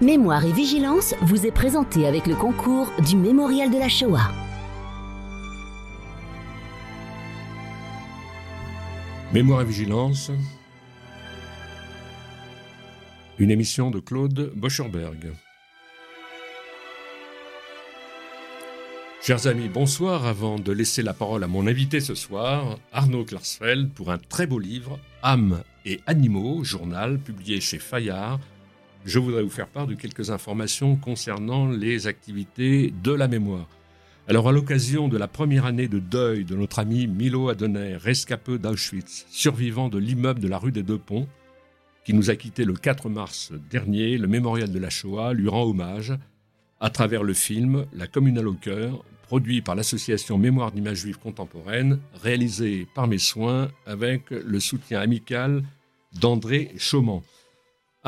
Mémoire et Vigilance vous est présenté avec le concours du Mémorial de la Shoah. Mémoire et Vigilance, une émission de Claude Bocherberg. Chers amis, bonsoir. Avant de laisser la parole à mon invité ce soir, Arnaud Klarsfeld, pour un très beau livre, Âmes et animaux, journal publié chez Fayard, je voudrais vous faire part de quelques informations concernant les activités de la mémoire. Alors, à l'occasion de la première année de deuil de notre ami Milo Adener, rescapé d'Auschwitz, survivant de l'immeuble de la rue des Deux Ponts, qui nous a quittés le 4 mars dernier, le mémorial de la Shoah lui rend hommage à travers le film La communale au cœur, produit par l'association Mémoire d'images juives contemporaines, réalisé par mes soins avec le soutien amical d'André Chauman.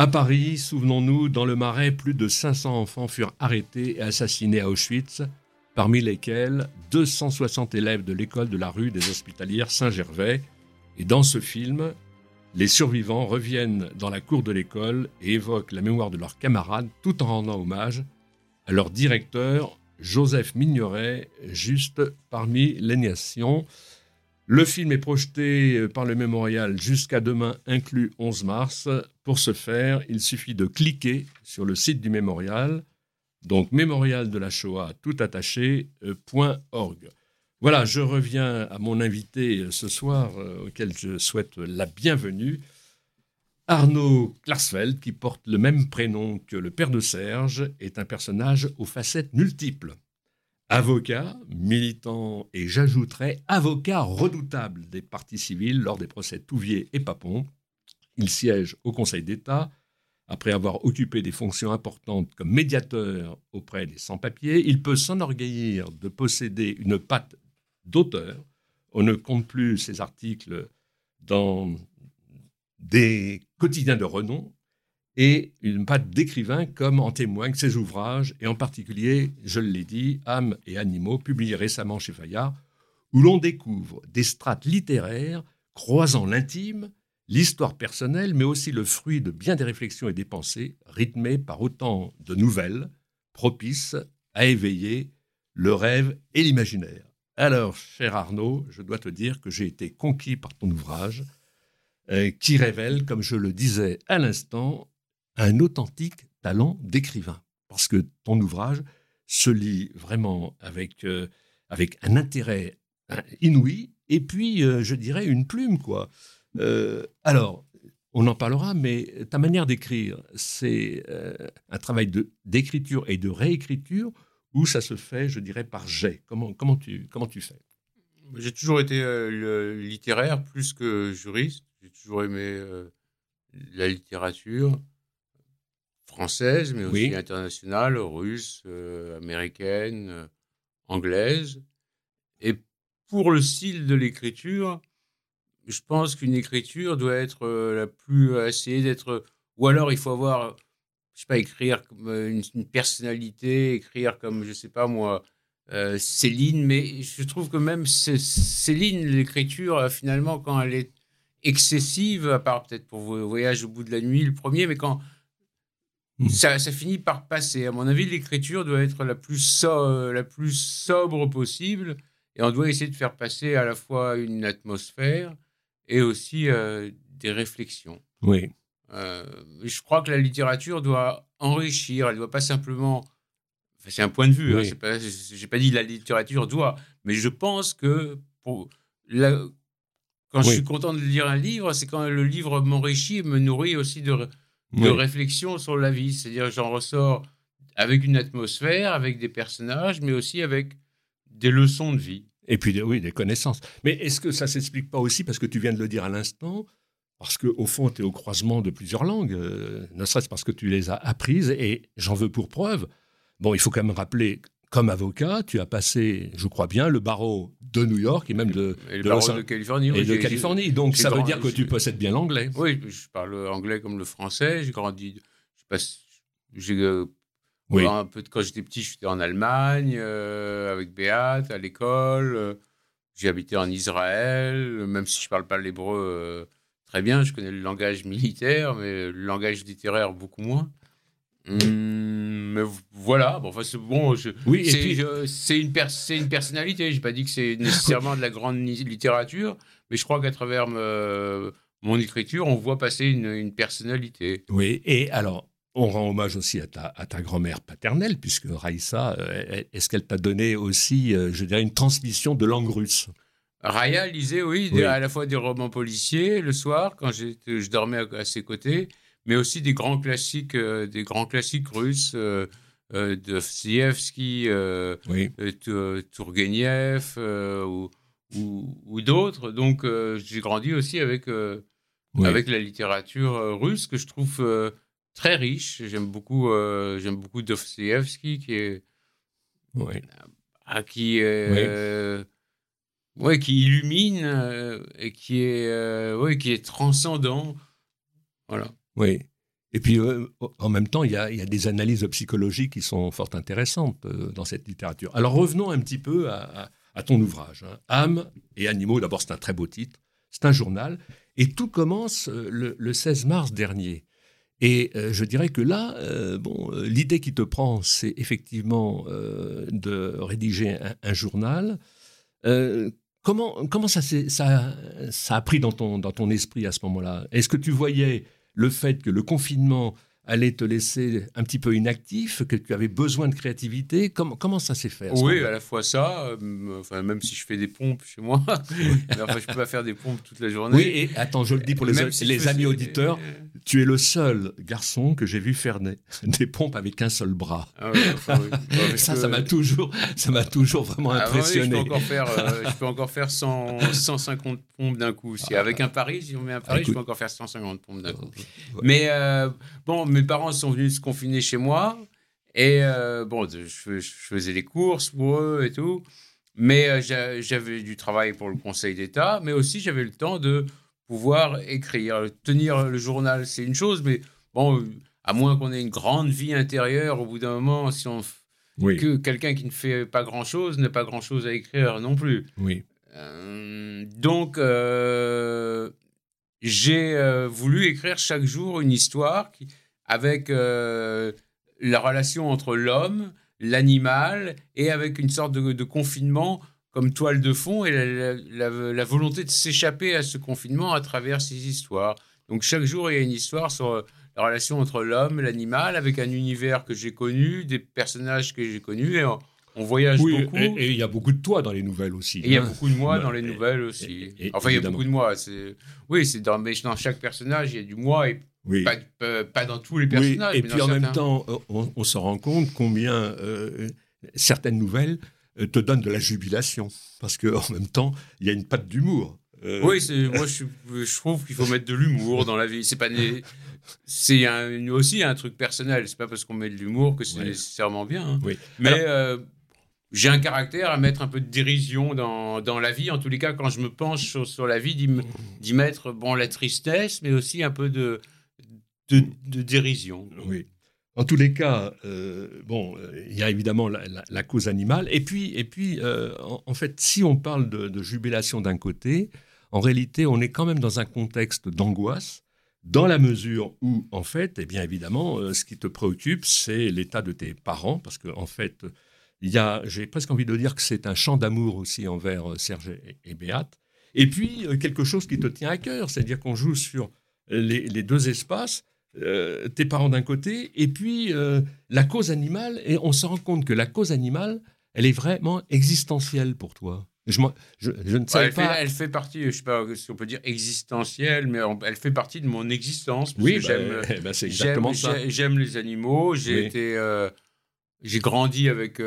À Paris, souvenons-nous, dans le Marais, plus de 500 enfants furent arrêtés et assassinés à Auschwitz, parmi lesquels 260 élèves de l'école de la rue des Hospitalières Saint-Gervais. Et dans ce film, les survivants reviennent dans la cour de l'école et évoquent la mémoire de leurs camarades tout en rendant hommage à leur directeur, Joseph Mignoret, juste parmi les nations. Le film est projeté euh, par le mémorial jusqu'à demain, inclus 11 mars. Pour ce faire, il suffit de cliquer sur le site du mémorial, donc mémorial de la Shoah tout attaché, euh. Voilà, je reviens à mon invité euh, ce soir, auquel je souhaite la bienvenue. Arnaud Klarsfeld, qui porte le même prénom que le père de Serge, est un personnage aux facettes multiples. Avocat, militant et j'ajouterais avocat redoutable des partis civils lors des procès Touvier et Papon. Il siège au Conseil d'État. Après avoir occupé des fonctions importantes comme médiateur auprès des sans-papiers, il peut s'enorgueillir de posséder une patte d'auteur. On ne compte plus ses articles dans des quotidiens de renom et une patte d'écrivain comme en témoignent ses ouvrages, et en particulier, je l'ai dit, Âmes et animaux, publiés récemment chez Fayard, où l'on découvre des strates littéraires croisant l'intime, l'histoire personnelle, mais aussi le fruit de bien des réflexions et des pensées, rythmées par autant de nouvelles, propices à éveiller le rêve et l'imaginaire. Alors, cher Arnaud, je dois te dire que j'ai été conquis par ton ouvrage, euh, qui révèle, comme je le disais à l'instant, un authentique talent d'écrivain. Parce que ton ouvrage se lit vraiment avec, euh, avec un intérêt hein, inouï et puis, euh, je dirais, une plume, quoi. Euh, alors, on en parlera, mais ta manière d'écrire, c'est un travail d'écriture et de réécriture ou ça se fait, je dirais, par jet? Comment, comment, tu, comment tu fais? J'ai toujours été littéraire plus que juriste. J'ai toujours aimé la littérature française, mais aussi internationale, russe, euh, américaine, euh, anglaise. Et pour le style de l'écriture, je pense qu'une écriture doit être euh, la plus essayer d'être ou alors il faut avoir je sais pas écrire comme une, personnalité écrire comme je sais pas moi Céline mais je trouve que même Céline l'écriture finalement quand elle est excessive à part peut-être pour Voyage au bout de la nuit le premier mais quand Mmh. Ça, finit par passer. À mon avis, l'écriture doit être la plus, la plus sobre possible et on doit essayer de faire passer à la fois une atmosphère et aussi euh, des réflexions. Oui. Euh, je crois que la littérature doit enrichir, elle ne doit pas simplement. c'est un point de vue, hein, je n'ai pas dit la littérature doit, mais je pense que pour quand je suis content de lire un livre, c'est quand le livre m'enrichit, me nourrit aussi de, de réflexion sur la vie. C'est-à-dire, j'en ressors avec une atmosphère, avec des personnages, mais aussi avec des leçons de vie. Et puis, oui, des connaissances. Mais est-ce que ça s'explique pas aussi, parce que tu viens de le dire à l'instant, parce qu'au fond, tu es au croisement de plusieurs langues, euh, ne serait-ce parce que tu les as apprises, et j'en veux pour preuve. Bon, il faut quand même rappeler comme avocat, tu as passé, je crois bien, le barreau de New York et même de, de, de Californie. Et de Californie. Donc ça veut dire que tu possèdes bien l'anglais. Oui, je parle anglais comme le français. J'ai grandi. J'ai euh, un peu de, quand j'étais petit, j'étais en Allemagne euh, avec Béat à l'école. Euh, j'ai habité en Israël, même si je parle pas l'hébreu très bien. Je connais le langage militaire, mais le langage littéraire beaucoup moins. Hum, voilà, bon, enfin, c'est bon. oui, c'est une, une personnalité. J'ai pas dit que c'est nécessairement de la grande littérature, mais je crois qu'à travers mon écriture, on voit passer une, personnalité. Oui, et alors, on rend hommage aussi à ta, à ta grand-mère paternelle, puisque Raïssa, euh, est-ce qu'elle t'a donné aussi, euh, je dirais, une transmission de langue russe? Raya lisait, oui, à la fois des romans policiers le soir, quand je dormais à, ses côtés, mais aussi des grands classiques, euh, des grands classiques russes. Euh, euh, de Dostoevsky, oui. Tourgueniev ou, ou, d'autres. Donc j'ai grandi aussi avec, avec la littérature russe que je trouve très riche. J'aime beaucoup, j'aime beaucoup Dostoevsky qui est, à qui ouais, qui illumine et qui est, ouais, qui est transcendant. Voilà. Oui. Et puis, euh, en même temps, il y, a, des analyses psychologiques qui sont fort intéressantes euh, dans cette littérature. Alors, revenons un petit peu à, ton ouvrage. Hein. Âme et animaux, d'abord, c'est un très beau titre. C'est un journal. Et tout commence euh, le, 16 mars dernier. Et je dirais que là, bon, l'idée qui te prend, c'est effectivement de rédiger un, journal. comment, comment ça, ça, ça a pris dans ton, dans ton esprit à ce moment-là? Est-ce que tu voyais le fait que le confinement allait te laisser un petit peu inactif, que tu avais besoin de créativité. Comment, comment ça s'est fait Oui, à la fois ça, euh, enfin, même si je fais des pompes chez moi, enfin, je peux pas faire des pompes toute la journée. Oui, et attends, je le dis pour les, les amis auditeurs, tu es le seul garçon que j'ai vu faire des, des pompes avec un seul bras. Ah ça, ça m'a toujours, ça m'a toujours vraiment ah impressionné. je, peux encore faire, euh, je peux encore faire 150 pompes d'un coup. Si, ah. avec un pari, si on met un pari, je peux encore faire 150 pompes d'un coup. Mais euh, bon, mes parents sont venus se confiner chez moi. Et euh, bon, je, faisais les courses pour eux et tout. Mais euh, j'avais du travail pour le Conseil d'État, mais aussi j'avais le temps de pouvoir écrire. Tenir le journal, c'est une chose, mais bon, à moins qu'on ait une grande vie intérieure, au bout d'un moment, si on. Que quelqu'un qui ne fait pas grand-chose n'a pas grand-chose à écrire non plus. Oui. Euh, donc, j'ai voulu écrire chaque jour une histoire qui, avec euh, la relation entre l'homme, l'animal, et avec une sorte de, confinement comme toile de fond et la, volonté de s'échapper à ce confinement à travers ces histoires. Donc chaque jour, il y a une histoire sur la relation entre l'homme l'animal, avec un univers que j'ai connu, des personnages que j'ai connus, et on, voyage beaucoup. Et il y a beaucoup de toi dans les nouvelles aussi. il y a beaucoup de moi dans les nouvelles aussi. enfin, il y a beaucoup de moi. Oui, c'est dans, dans chaque personnage, il y a du moi, et oui. Pas, dans tous les personnages. Et puis en même temps, euh, on, se rend compte combien euh, certaines nouvelles euh, te donnent de la jubilation. Parce qu'en même temps, il y a une patte d'humour. Oui, moi je, je trouve qu'il faut mettre de l'humour dans la vie. C'est pas c'est aussi un truc personnel. C'est pas parce qu'on met de l'humour que c'est nécessairement bien. Hein. Oui. Mais j'ai un caractère à mettre un peu de dérision dans, dans, la vie. En tous les cas, quand je me penche sur, sur la vie, d'y mettre bon la tristesse, mais aussi un peu de de, dérision. Oui. En tous les cas, euh, bon, il y a évidemment la, cause animale. Et puis, et puis euh, en, fait, si on parle de, jubilation d'un côté, en réalité, on est quand même dans un contexte d'angoisse, dans la mesure où, en fait, eh bien évidemment, euh, ce qui te préoccupe, c'est l'état de tes parents, parce qu'en en fait, il y a, j'ai presque envie de dire que c'est un chant d'amour aussi envers Serge et, et Béate. Et puis, quelque chose qui te tient à cœur, c'est-à-dire qu'on joue sur les deux espaces euh, tes parents d'un côté, et puis euh, la cause animale, et on se rend compte que la cause animale, elle est vraiment existentielle pour toi. Je, je, ne sais elle pas. Fait, elle fait partie, je sais pas si on peut dire existentielle, mais elle fait partie de mon existence. oui, bah, j'aime, eh ben, c'est exactement ça. J'aime les animaux. J'ai été, euh, j'ai grandi avec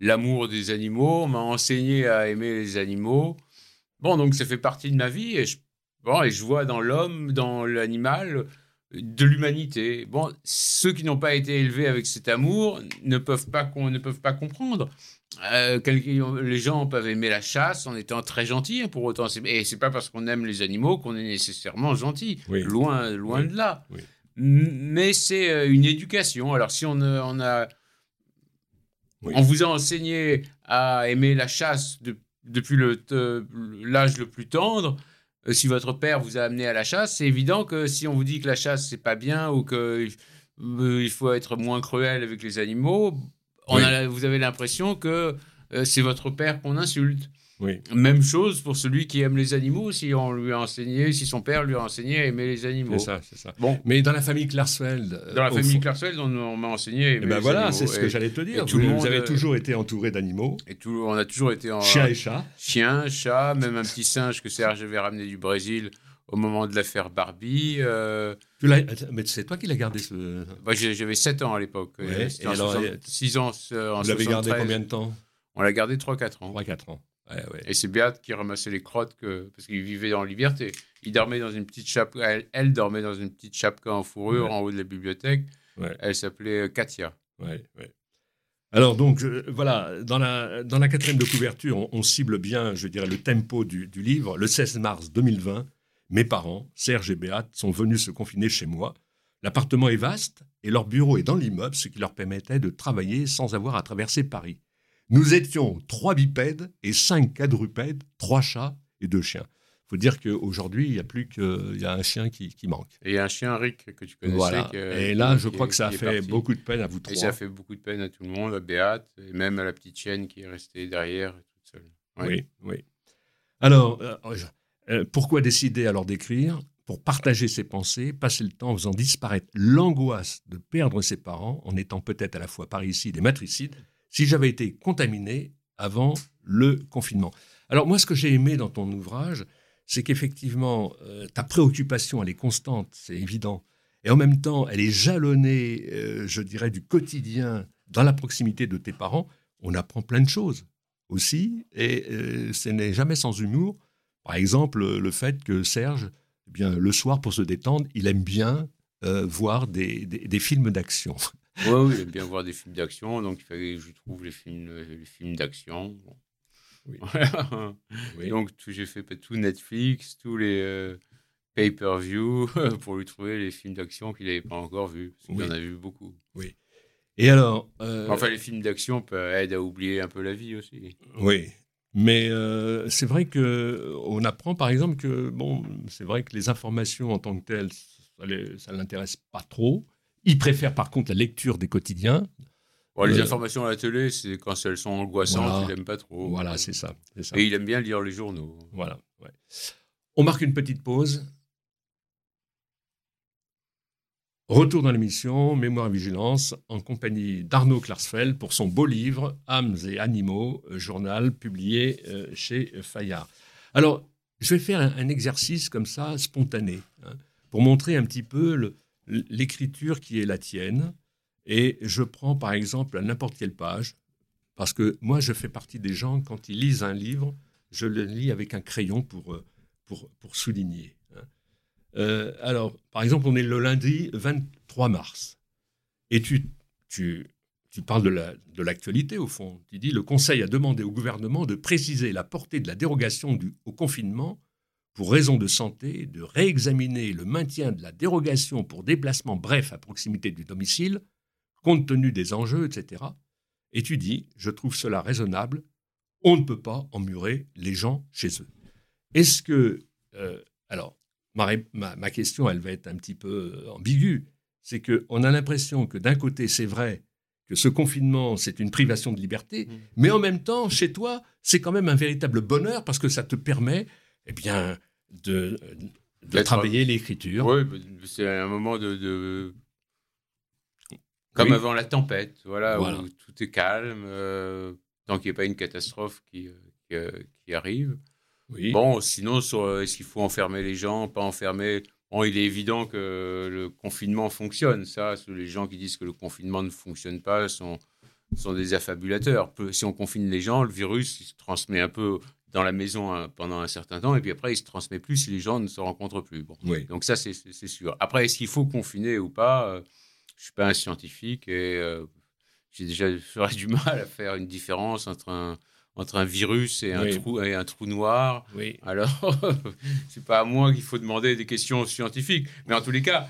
l'amour des animaux. On m'a enseigné à aimer les animaux. Bon, donc ça fait partie de ma vie. Et je, bon, et je vois dans l'homme, dans l'animal, de l'humanité. Bon, ceux qui n'ont pas été élevés avec cet amour ne peuvent pas, ne peuvent pas comprendre. Euh, les gens peuvent aimer la chasse en étant très gentils, pour autant. Et c'est pas parce qu'on aime les animaux qu'on est nécessairement gentil. Loin, loin de là. Mais c'est euh, une éducation. Alors si on, on a, on vous a enseigné à aimer la chasse depuis l'âge le plus tendre, euh, si votre père vous a amené à la chasse, c'est évident que si on vous dit que la chasse c'est pas bien ou que il faut être moins cruel avec les animaux. On a, vous avez l'impression que c'est votre père qu'on insulte. Même chose pour celui qui aime les animaux, si on lui a enseigné, si son père lui a enseigné à aimer les animaux. C'est ça, c'est ça. Bon. Mais dans la famille Klarsfeld. Euh, dans la famille Klarsfeld, on, m'a enseigné à aimer et eh ben voilà, c'est ce que j'allais te dire. Vous, vous, avez euh, toujours été entouré d'animaux. Et tout, on a toujours été en. Chien et chat. Chien, chat, même un petit singe que Serge avait ramené du Brésil au moment de l'affaire Barbie. Euh... Mais c'est toi qui l'as gardé ce. Bah, J'avais 7 ans à l'époque. Ouais. alors, 6 ans euh, en Vous l'avez gardé combien de temps? On l'a gardé 3-4 ans. 3-4 ans. Et c'est Beate qui ramassait les crottes que... parce qu'il vivait en liberté. Il dormait dans une petite chape. Elle, dormait dans une petite chapka en fourrure en haut de la bibliothèque. Elle s'appelait euh, Katia. Alors donc euh, voilà, dans la, dans la quatrième de couverture, on, cible bien, je dirais, le tempo du, du, livre. Le 16 mars 2020, mes parents, Serge et Beate, sont venus se confiner chez moi. L'appartement est vaste et leur bureau est dans l'immeuble, ce qui leur permettait de travailler sans avoir à traverser Paris. Nous étions trois bipèdes et cinq quadrupèdes, trois chats et deux chiens. Il faut dire qu'aujourd'hui, il n'y a plus qu'il y a un chien qui, manque. Et un chien Rick que tu connaissais. Voilà. et là, je crois que ça a fait beaucoup de peine à vous trois. Et ça a fait beaucoup de peine à tout le monde, à Béate, et même à la petite chienne qui est restée derrière toute seule. Oui, oui. Alors, euh, euh, pourquoi décider alors d'écrire? Pour partager ses pensées, passer le temps en faisant disparaître l'angoisse de perdre ses parents en étant peut-être à la fois parricide et matricide si j'avais été contaminé avant le confinement. Alors moi, ce que j'ai aimé dans ton ouvrage, c'est qu'effectivement, euh, ta préoccupation, elle est constante, c'est évident. Et en même temps, elle est jalonnée, euh, je dirais, du quotidien dans la proximité de tes parents. On apprend plein de choses aussi, et euh, ce n'est jamais sans humour. Par exemple, le fait que Serge, eh bien, le soir, pour se détendre, il aime bien voir des films d'action. Oui, oui, j'aime bien voir des films d'action, donc il fallait que je trouve les films, les films d'action. Oui. Donc j'ai fait tout Netflix, tous les euh, pay-per-view pour lui trouver les films d'action qu'il n'avait pas encore vus. Parce qu'il en a vu beaucoup. Oui. Et alors. Euh, enfin, les films d'action aident à oublier un peu la vie aussi. Oui. Mais euh, c'est vrai que on apprend par exemple que bon, c'est vrai que les informations en tant que telles, ça ne l'intéresse pas trop. Il préfère par contre la lecture des quotidiens. les euh, informations à la télé, c'est quand elles sont angoissantes, il n'aime pas trop. Voilà, c'est ça, Et il aime bien lire les journaux. Voilà. On marque une petite pause. Retour dans l'émission Mémoire et Vigilance en compagnie d'Arnaud Klarsfeld pour son beau livre Âmes et Animaux, euh, journal publié euh, chez Fayard. Alors, je vais faire un, exercice comme ça, spontané, hein, pour montrer un petit peu le, l'écriture qui est la tienne, et je prends par exemple à n'importe quelle page, parce que moi je fais partie des gens, quand ils lisent un livre, je le lis avec un crayon pour, euh, pour, pour souligner. Hein. Euh, alors, par exemple, on est le lundi 23 mars, et tu, tu, tu parles de l'actualité au fond. Tu dis, le Conseil a demandé au gouvernement de préciser la portée de la dérogation du, au confinement pour raison de santé, de réexaminer le maintien de la dérogation pour déplacement bref à proximité du domicile, compte tenu des enjeux, etc. Et tu dis, je trouve cela raisonnable, on ne peut pas emmurer les gens chez eux. Est-ce que... Euh, alors, ma, ma, question, elle va être un petit peu euh, ambiguë. C'est qu'on a l'impression que d'un côté, c'est vrai que ce confinement, c'est une privation de liberté, mmh. mais en même temps, chez toi, c'est quand même un véritable bonheur parce que ça te permet eh bien, de, de travailler l'écriture. Oui, c'est un moment de. Comme avant la tempête, voilà, où tout est calme, euh, tant qu'il n'y a pas une catastrophe qui, euh, qui, arrive. Oui. Bon, sinon, sur est-ce qu'il faut enfermer les gens, pas enfermer? Bon, il est évident que le confinement fonctionne. Ça, les gens qui disent que le confinement ne fonctionne pas sont, sont des affabulateurs. Si on confine les gens, le virus il se transmet un peu dans la maison hein, pendant un certain temps, et puis après, il se transmet plus si les gens ne se rencontrent plus. Bon. Donc ça, c'est sûr. Après, est-ce qu'il faut confiner ou pas euh, Je suis pas un scientifique et euh, j'ai déjà du mal à faire une différence entre un entre un virus et un trou et un trou noir. Oui. Alors, c'est pas à moi qu'il faut demander des questions scientifiques, mais en tous les cas,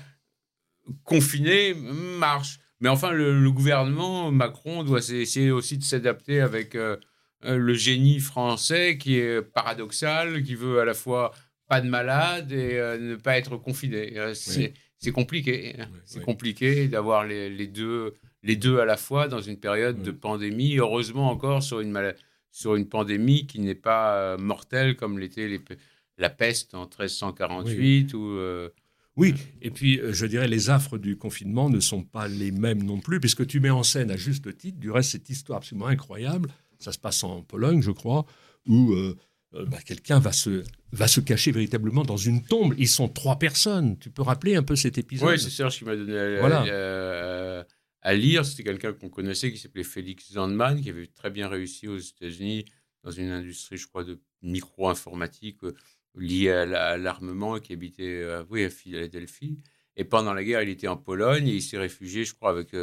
confiner marche. Mais enfin, le, gouvernement Macron doit essayer aussi de s'adapter avec euh, le génie français qui est paradoxal, qui veut à la fois pas de malade et euh, ne pas être confiné. Euh, c'est compliqué. c'est compliqué d'avoir les, deux, les deux à la fois dans une période de pandémie. Heureusement encore sur une, sur une pandémie qui n'est pas euh, mortelle comme l'était la peste en 1348 ou. Euh, oui, et puis euh, je dirais les affres du confinement ne sont pas les mêmes non plus, puisque tu mets en scène à juste titre, du reste, cette histoire absolument incroyable, ça se passe en Pologne, je crois, où euh, bah, quelqu'un va se, va se cacher véritablement dans une tombe. Ils sont trois personnes. Tu peux rappeler un peu cet épisode? Oui, c'est Serge qui m'a donné à, à, lire. C'était quelqu'un qu'on connaissait qui s'appelait Félix Zandman, qui avait très bien réussi aux États-Unis dans une industrie, je crois, de micro-informatique euh, liée à l'armement et qui habitait euh, oui, à Philadelphie. Et pendant la guerre, il était en Pologne et il s'est réfugié, je crois, avec.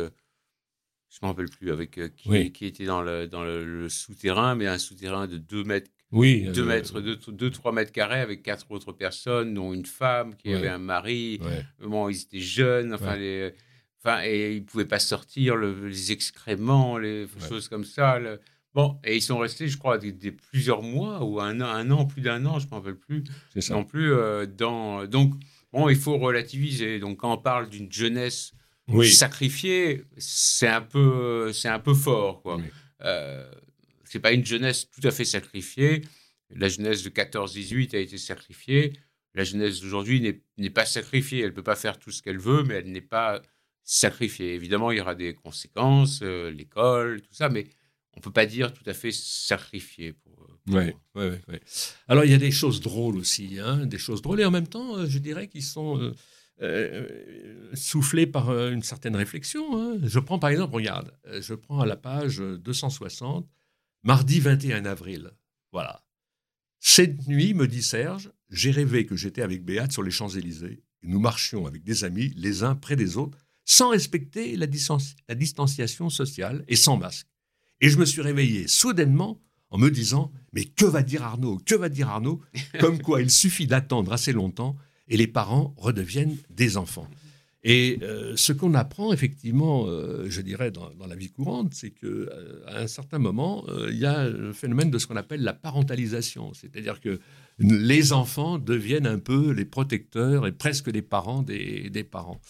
Je ne me rappelle plus avec qui, qui, était dans le, dans le, souterrain, mais un souterrain de 2 mètres oui. 2 euh, mètres, 2-3 mètres carrés avec quatre autres personnes, dont une femme qui avait un mari. Bon, ils étaient jeunes, enfin, les, enfin et ils ne pouvaient pas sortir, les excréments, les choses comme ça. Bon, et ils sont restés, je crois, des, plusieurs mois ou un an, un an plus d'un an, je ne m'en rappelle plus. Ça. Non plus. Euh, dans, donc, bon, il faut relativiser. Donc, quand on parle d'une jeunesse sacrifiée, c'est un peu, c'est un peu fort, quoi. Euh, c'est pas une jeunesse tout à fait sacrifiée. La jeunesse de 14-18 a été sacrifiée. La jeunesse d'aujourd'hui n'est pas sacrifiée. Elle ne peut pas faire tout ce qu'elle veut, mais elle n'est pas sacrifiée. Évidemment, il y aura des conséquences, euh, l'école, tout ça, mais on ne peut pas dire tout à fait sacrifiée. Pour, Oui, oui, oui. Alors, il y a des choses drôles aussi, hein, des choses drôles, et en même temps, euh, je dirais qu'ils sont euh, soufflés par une certaine réflexion. Hein. Je prends par exemple, regarde, je prends à la page 260, Mardi 21 avril. Voilà. Cette nuit, me dit Serge, j'ai rêvé que j'étais avec Béate sur les Champs-Élysées nous marchions avec des amis les uns près des autres sans respecter la, la distanciation sociale et sans masque. Et je me suis réveillé soudainement en me disant Mais que va dire Arnaud? Que va dire Arnaud? Comme quoi il suffit d'attendre assez longtemps et les parents redeviennent des enfants. Et euh, ce qu'on apprend effectivement, euh, je dirais, dans, la vie courante, c'est qu'à euh, un certain moment, il y a le phénomène de ce qu'on appelle la parentalisation. C'est-à-dire que les enfants deviennent un peu les protecteurs et presque les parents des, parents.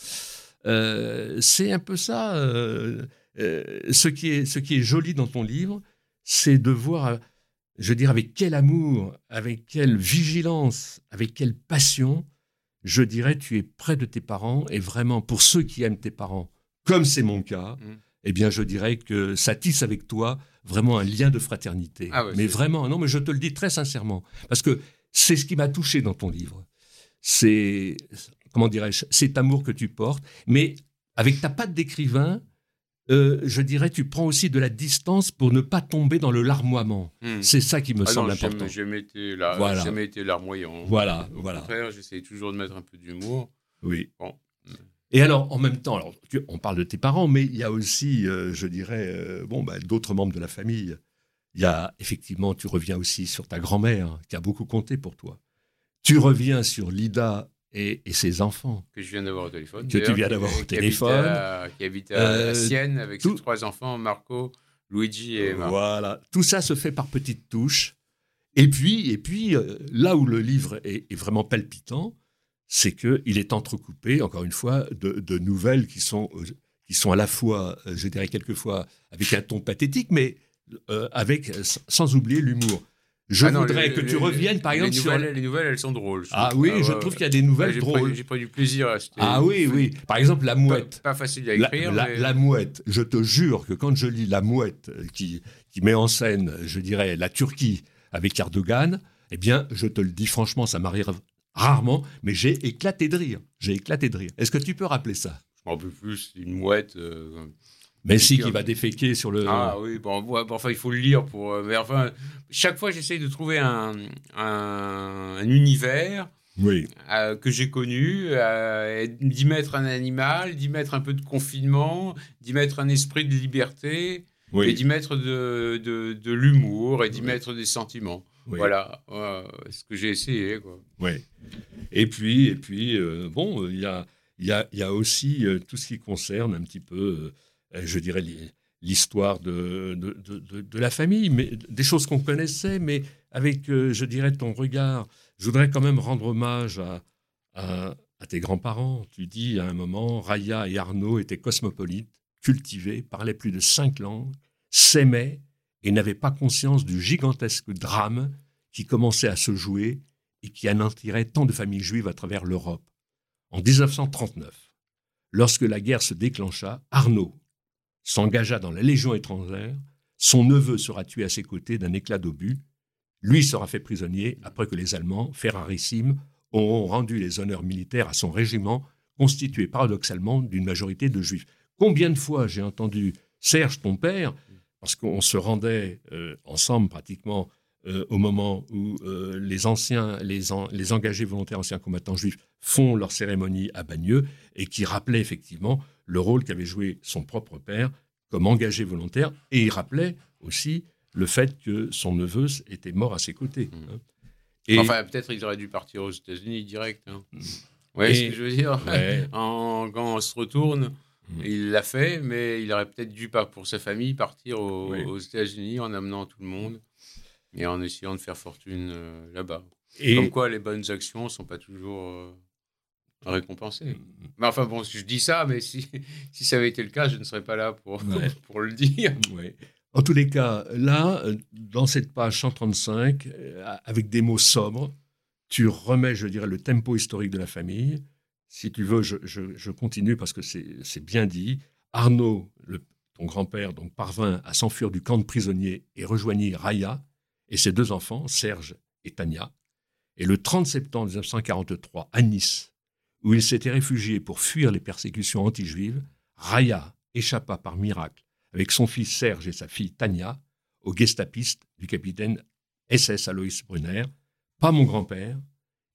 c'est un peu ça. ce, qui est, ce qui est joli dans ton livre, c'est de voir, je veux dire, avec quel amour, avec quelle vigilance, avec quelle passion, je dirais, tu es près de tes parents et vraiment, pour ceux qui aiment tes parents, comme c'est mon cas, mm. eh bien, je dirais que ça tisse avec toi vraiment un lien de fraternité. Ah mais vraiment, non, mais je te le dis très sincèrement, parce que c'est ce qui m'a touché dans ton livre. C'est, comment dirais-je, cet amour que tu portes, mais avec ta patte d'écrivain, euh, je dirais, tu prends aussi de la distance pour ne pas tomber dans le larmoiement. Hmm. C'est ça qui me ah semble important. J'ai jamais été, là, voilà. jamais été larmoyant. Voilà, Au voilà. contraire, j'essaie toujours de mettre un peu d'humour. Oui. Et alors, en même temps, alors, on parle de tes parents, mais il y a aussi, euh, je dirais, euh, bon, bah, d'autres membres de la famille. Il y a effectivement, tu reviens aussi sur ta grand-mère, qui a beaucoup compté pour toi. Tu reviens sur Lida et, ses enfants. Que je viens d'avoir au téléphone. Que tu viens d'avoir au téléphone. qui habite à, euh, Sienne avec ses trois enfants, Marco, Luigi et Emma. Voilà, tout ça se fait par petites touches. Et puis, et puis euh, là où le livre est, vraiment palpitant, c'est qu'il est entrecoupé, encore une fois, de, nouvelles qui sont, euh, qui sont à la fois, je dirais quelquefois, avec un ton pathétique, mais avec, sans oublier l'humour. Je ah voudrais que tu reviennes, par exemple, nouvelles, Les nouvelles, elles sont drôles. Ah oui, je trouve qu'il y a des nouvelles drôles. J'ai pris du plaisir à Ah oui, oui. Par exemple, La Mouette. Pas, facile à écrire. La, Mouette. Je te jure que quand je lis La Mouette, qui, qui met en scène, je dirais, la Turquie avec Erdogan, eh bien, je te le dis franchement, ça m'arrive rarement, mais j'ai éclaté de rire. J'ai éclaté de rire. Est-ce que tu peux rappeler ça? Je m'en peux plus. Une mouette. Euh, Messi qui va déféquer sur le. Ah oui, bon, enfin, il faut le lire pour. Euh, mais enfin, chaque fois, j'essaye de trouver un, un, univers oui. Euh, que j'ai connu, euh, d'y mettre un animal, d'y mettre un peu de confinement, d'y mettre un esprit de liberté, et d'y mettre de, de, de l'humour et d'y mettre des sentiments. Voilà ce que j'ai essayé. Quoi. Oui. Et puis, et puis bon, il y a, y, a, y a aussi tout ce qui concerne un petit peu euh, je dirais, l'histoire de, de, la famille, mais des choses qu'on connaissait, mais avec, euh, je dirais, ton regard. Je voudrais quand même rendre hommage à, à tes grands-parents. Tu dis à un moment, Raya et Arnaud étaient cosmopolites, cultivés, parlaient plus de cinq langues, s'aimaient et n'avaient pas conscience du gigantesque drame qui commençait à se jouer et qui anéantirait tant de familles juives à travers l'Europe. En 1939, lorsque la guerre se déclencha, Arnaud s'engagea dans la Légion étrangère, son neveu sera tué à ses côtés d'un éclat d'obus, lui sera fait prisonnier après que les Allemands, ferrarissimes, auront rendu les honneurs militaires à son régiment, constitué paradoxalement d'une majorité de juifs. Combien de fois j'ai entendu Serge, ton père, parce qu'on se rendait euh, ensemble pratiquement euh, au moment où euh, les anciens, les, les, engagés volontaires anciens combattants juifs font leur cérémonie à Bagneux et qui rappelait effectivement le rôle qu'avait joué son propre père comme engagé volontaire et il rappelait aussi le fait que son neveu était mort à ses côtés. Mmh. Hein. Et... Enfin, peut-être il aurait dû partir aux États-Unis direct. Hein. Mmh. Ouais, ce que je veux dire? quand on se retourne, mmh. il l'a fait, mais il aurait peut-être dû, pas pour sa famille, partir aux États-Unis en amenant tout le monde et en essayant de faire fortune euh, là-bas. Et... Comme quoi, les bonnes actions ne sont pas toujours euh, récompensées. Mais enfin, bon, je dis ça, mais si, si ça avait été le cas, je ne serais pas là pour, pour le dire. En tous les cas, là, euh, dans cette page 135, avec des mots sobres, tu remets, je dirais, le tempo historique de la famille. Si tu veux, je, je, continue parce que c'est bien dit. Arnaud, le, ton grand-père, donc parvint à s'enfuir du camp de prisonniers et rejoignit Raya, et ses deux enfants, Serge et Tania. Et le 30 septembre 1943, à Nice, où il s'était réfugié pour fuir les persécutions anti-juives, Raya échappa par miracle, avec son fils Serge et sa fille Tania, aux gestapistes du capitaine SS Alois Brunner, pas mon grand-père,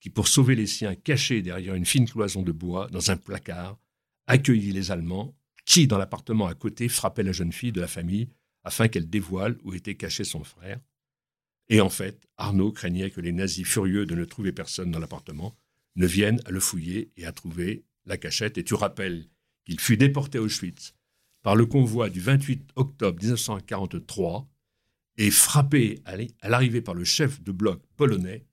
qui, pour sauver les siens cachés derrière une fine cloison de bois dans un placard, accueillit les Allemands, qui, dans l'appartement à côté, frappaient la jeune fille de la famille afin qu'elle dévoile où était caché son frère. Et en fait, Arnaud craignait que les nazis, furieux de ne trouver personne dans l'appartement, ne viennent à le fouiller et à trouver la cachette. Et tu rappelles qu'il fut déporté à Auschwitz par le convoi du 28 octobre 1943 et frappé à l'arrivée par le chef de bloc polonais,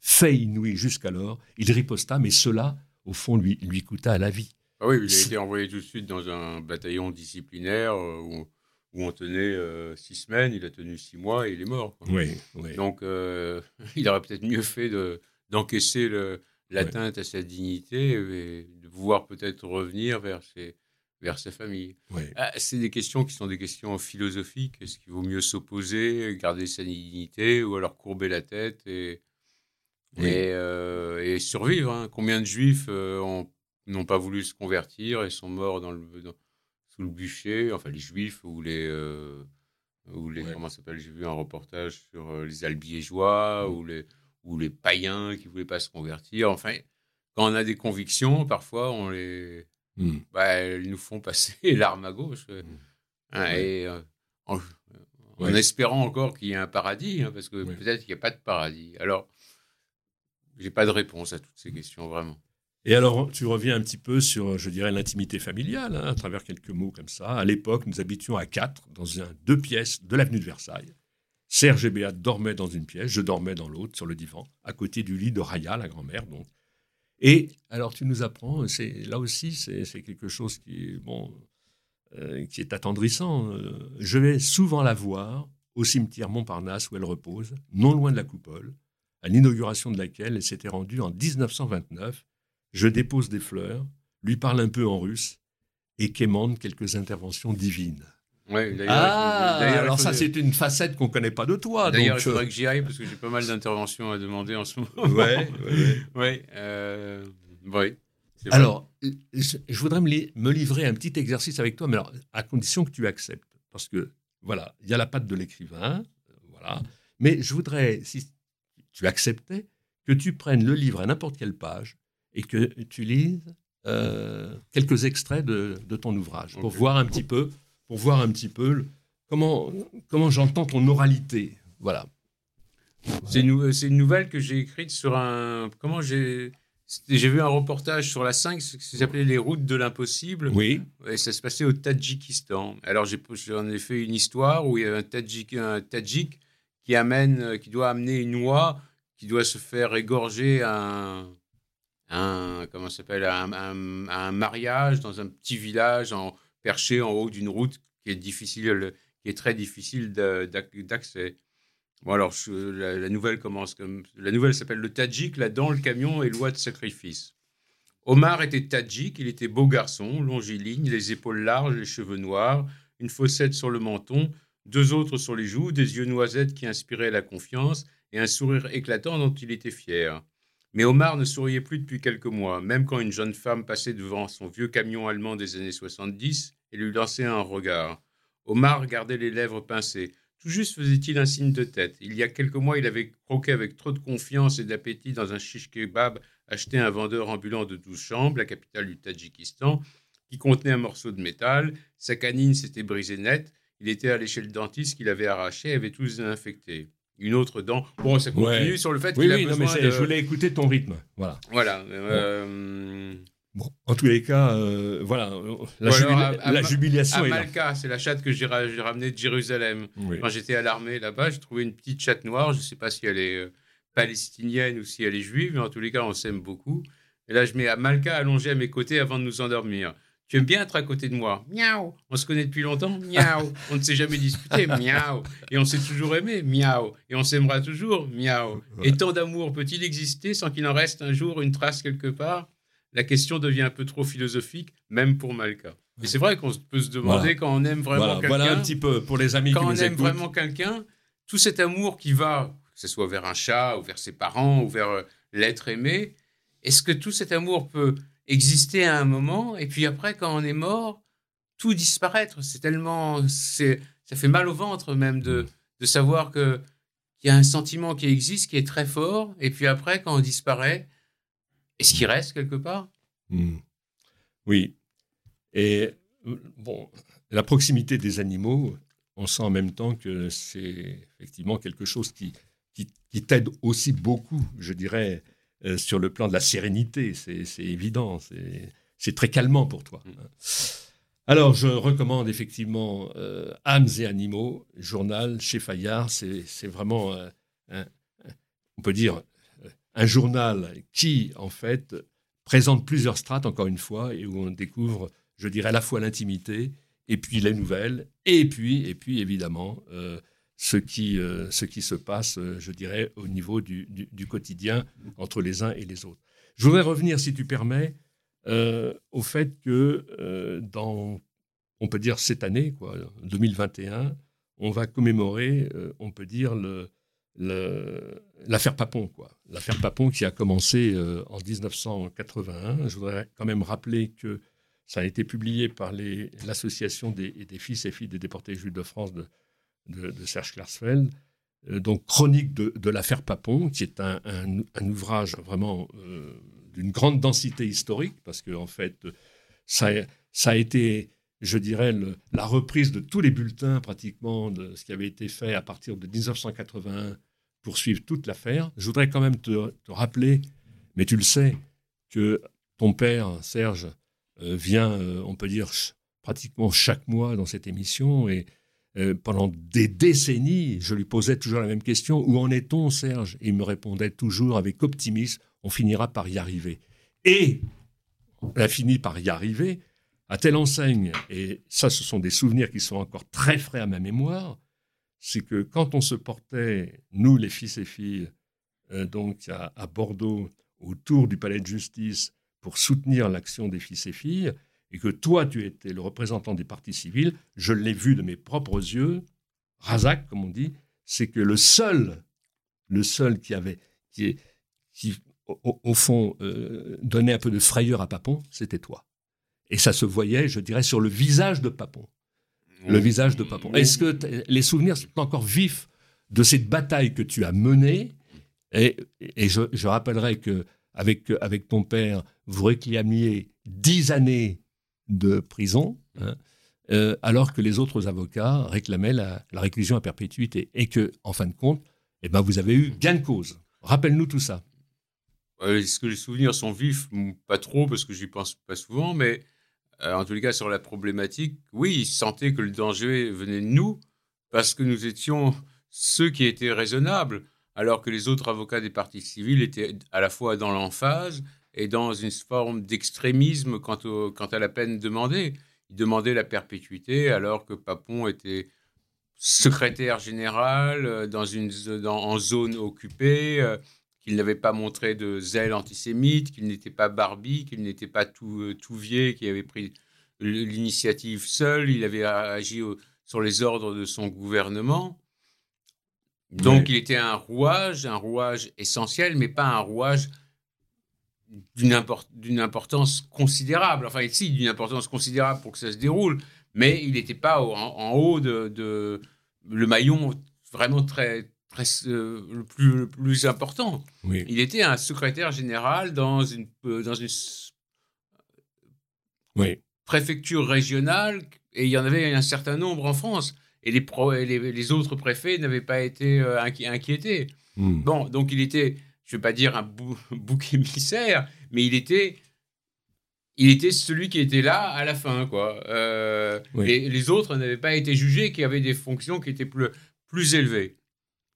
fait inouï jusqu'alors, il riposta, mais cela, au fond, lui, lui coûta la vie. Ah oui, il a été envoyé tout de suite dans un bataillon disciplinaire euh, où où on tenait euh, six semaines, il a tenu six mois et il est mort. Oui, Donc, euh, il aurait peut-être mieux fait de, d'encaisser l'atteinte à sa dignité et de pouvoir peut-être revenir vers, ses, vers sa famille. Ah, c'est des questions qui sont des questions philosophiques. Est-ce qu'il vaut mieux s'opposer, garder sa dignité ou alors courber la tête et, et, euh, et, survivre hein? Combien de juifs n'ont pas voulu se convertir et sont morts dans le le bûcher, enfin les juifs ou les. Euh, ou les Comment s'appelle? J'ai vu un reportage sur euh, les albiégeois mmh. ou, les, ou les païens qui ne voulaient pas se convertir. Enfin, quand on a des convictions, parfois, on les. Mmh. Bah, ils nous font passer l'arme à gauche. Mmh. Hein, et euh, en, espérant encore qu'il y ait un paradis, hein, parce que peut-être qu'il n'y a pas de paradis. Alors, j'ai pas de réponse à toutes ces questions, vraiment. Et alors, tu reviens un petit peu sur, je dirais, l'intimité familiale, hein, à travers quelques mots comme ça. À l'époque, nous habitions à quatre, dans un, deux pièces de l'avenue de Versailles. Serge et Béat dormaient dans une pièce, je dormais dans l'autre, sur le divan, à côté du lit de Raya, la grand-mère, donc. Et alors, tu nous apprends, c'est là aussi, c'est quelque chose qui est, euh, qui est attendrissant. Euh, je vais souvent la voir au cimetière Montparnasse où elle repose, non loin de la coupole, à l'inauguration de laquelle elle s'était rendue en 1929 je dépose des fleurs, lui parle un peu en russe et quémande quelques interventions divines. Ah, alors ça, c'est une facette qu'on ne connaît pas de toi. D'ailleurs, il faudrait euh, que j'y aille parce que j'ai pas mal d'interventions à demander en ce moment. Ouais, ouais. Euh, alors, je, voudrais me, livrer un petit exercice avec toi, mais alors, à condition que tu acceptes. Parce que, voilà, il y a la patte de l'écrivain, voilà. Mais je voudrais, si tu acceptais, que tu prennes le livre à n'importe quelle page et que tu lises euh, quelques extraits de, ton ouvrage pour voir un petit peu, pour voir un petit peu comment, comment j'entends ton oralité. Voilà. C'est une, une, nouvelle que j'ai écrite sur un. Comment j'ai. J'ai vu un reportage sur la 5 qui s'appelait Les routes de l'impossible. Oui. Et ça se passait au Tadjikistan. Alors j'en ai, fait une histoire où il y a un Tadjik, un Tadjik qui amène, qui doit amener une oie qui doit se faire égorger un, un, comment s'appelle, un, un, mariage dans un petit village en, perché en haut d'une route qui est difficile, qui est très difficile d'accès. Bon alors, la, nouvelle commence comme la nouvelle s'appelle le Tadjik. Là-dedans, le camion est loi de sacrifice. Omar était Tadjik, il était beau garçon, longiligne, les épaules larges, les cheveux noirs, une fossette sur le menton, deux autres sur les joues, des yeux noisettes qui inspiraient la confiance et un sourire éclatant dont il était fier. Mais Omar ne souriait plus depuis quelques mois, même quand une jeune femme passait devant son vieux camion allemand des années 70 et lui lançait un regard. Omar gardait les lèvres pincées. Tout juste faisait-il un signe de tête. Il y a quelques mois, il avait croqué avec trop de confiance et d'appétit dans un shish kebab acheté à un vendeur ambulant de douze chambres, la capitale du Tadjikistan, qui contenait un morceau de métal. Sa canine s'était brisée net. Il était allé chez le dentiste qu'il avait arraché et avait tous infecté une autre dent. Bon, ça continue sur le fait qu'il a besoin mais de... je voulais écouter ton rythme. Voilà. Voilà. Euh, bon. en tous les cas, euh, voilà, la, jubilation à Malka, c'est la chatte que j'ai ramenée de Jérusalem. Quand j'étais à l'armée là-bas, j'ai trouvé une petite chatte noire. Je ne sais pas si elle est euh, palestinienne ou si elle est juive, mais en tous les cas, on s'aime beaucoup. Et là, je mets à Malka allongée à mes côtés avant de nous endormir. Tu aimes bien être à côté de moi Miaou. On se connaît depuis longtemps Miaou. On ne s'est jamais disputé Miaou. Et on s'est toujours aimé Miaou. Et on s'aimera toujours Miaou. Et tant d'amour peut-il exister sans qu'il en reste un jour une trace quelque part? La question devient un peu trop philosophique, même pour Malka. Et c'est vrai qu'on peut se demander quand on aime vraiment quelqu'un. Voilà un petit peu pour les amis quand qui nous Quand on aime vraiment quelqu'un, tout cet amour qui va, que ce soit vers un chat ou vers ses parents ou vers euh, l'être aimé, est-ce que tout cet amour peut exister à un moment, et puis après, quand on est mort, tout disparaître. C'est tellement, c'est, ça fait mal au ventre même de, de savoir que qu'il y a un sentiment qui existe, qui est très fort, et puis après, quand on disparaît, est-ce qu'il reste quelque part hmm. Oui. Et bon, la proximité des animaux, on sent en même temps que c'est effectivement quelque chose qui, qui, qui t'aide aussi beaucoup, je dirais, euh, sur le plan de la sérénité, c'est évident, c'est très calmant pour toi. Mm. Alors, je recommande effectivement euh, Âmes et Animaux, journal chez Fayard. C'est vraiment, euh, on peut dire, un journal qui, en fait, présente plusieurs strates, encore une fois, et où on découvre, je dirais, à la fois l'intimité, et puis les nouvelles, et puis, et puis évidemment, ce qui, euh, ce qui se passe, euh, je dirais, au niveau du, du, quotidien entre les uns et les autres. Je voudrais revenir, si tu permets, euh, au fait que dans, on peut dire cette année, quoi, 2021, on va commémorer, on peut dire, le, l'affaire Papon, quoi. L'affaire Papon qui a commencé en 1981. Je voudrais quand même rappeler que ça a été publié par l'association des, des, fils et filles des déportés juifs de France de, de, Serge Klarsfeld, euh, donc chronique de, l'affaire Papon, qui est un, ouvrage vraiment euh, d'une grande densité historique, parce que en fait, ça, a été, je dirais, la reprise de tous les bulletins pratiquement de ce qui avait été fait à partir de 1981 pour suivre toute l'affaire. Je voudrais quand même te, rappeler, mais tu le sais, que ton père, Serge, euh, vient, on peut dire, pratiquement chaque mois dans cette émission et euh, pendant des décennies, je lui posais toujours la même question Où en est-on, Serge? Et il me répondait toujours avec optimisme On finira par y arriver. Et on a fini par y arriver, à telle enseigne, et ça, ce sont des souvenirs qui sont encore très frais à ma mémoire, c'est que quand on se portait, nous, les fils et filles, euh, donc à, à Bordeaux, autour du palais de justice, pour soutenir l'action des fils et filles, et que toi, tu étais le représentant des partis civils, je l'ai vu de mes propres yeux, Razak, comme on dit, c'est que le seul, le seul qui avait, qui, au, fond, euh, donnait un peu de frayeur à Papon, c'était toi. Et ça se voyait, je dirais, sur le visage de Papon. Le visage de Papon. Est-ce que les souvenirs sont encore vifs de cette bataille que tu as menée? Et, et je, je, rappellerai que avec, avec ton père, vous réclamiez dix années de prison, hein, euh, alors que les autres avocats réclamaient la, réclusion à perpétuité. Et que, en fin de compte, eh ben, vous avez eu gain de cause. Rappelle-nous tout ça. Est-ce que les souvenirs sont vifs? Pas trop, parce que j'y pense pas souvent, mais euh, en tous les cas, sur la problématique, oui, ils sentaient que le danger venait de nous, parce que nous étions ceux qui étaient raisonnables, alors que les autres avocats des partis civils étaient à la fois dans l'emphase et dans une forme d'extrémisme quant, quant à la peine demandée. Il demandait la perpétuité alors que Papon était secrétaire général euh, dans une, en zone occupée, euh, qu'il n'avait pas montré de zèle antisémite, qu'il n'était pas Barbie, qu'il n'était pas tout, euh, tout vieux, qui avait pris l'initiative seul, il avait agi sur les ordres de son gouvernement. Donc il était un rouage, un rouage essentiel, mais pas un rouage d'une importance considérable. Enfin, ici, d'une importance considérable pour que ça se déroule, mais il n'était pas en, haut de, le maillon vraiment très, très euh, le, plus, le plus important. Il était un secrétaire général dans une, euh, dans une préfecture régionale, et il y en avait un certain nombre en France. Et les, les, autres préfets n'avaient pas été euh, inquiétés. Hmm. Bon, donc il était je ne vais pas dire un bouc émissaire, mais il était, il était celui qui était là à la fin. Quoi. Euh, les autres n'avaient pas été jugés, qui avaient des fonctions qui étaient plus, plus élevées.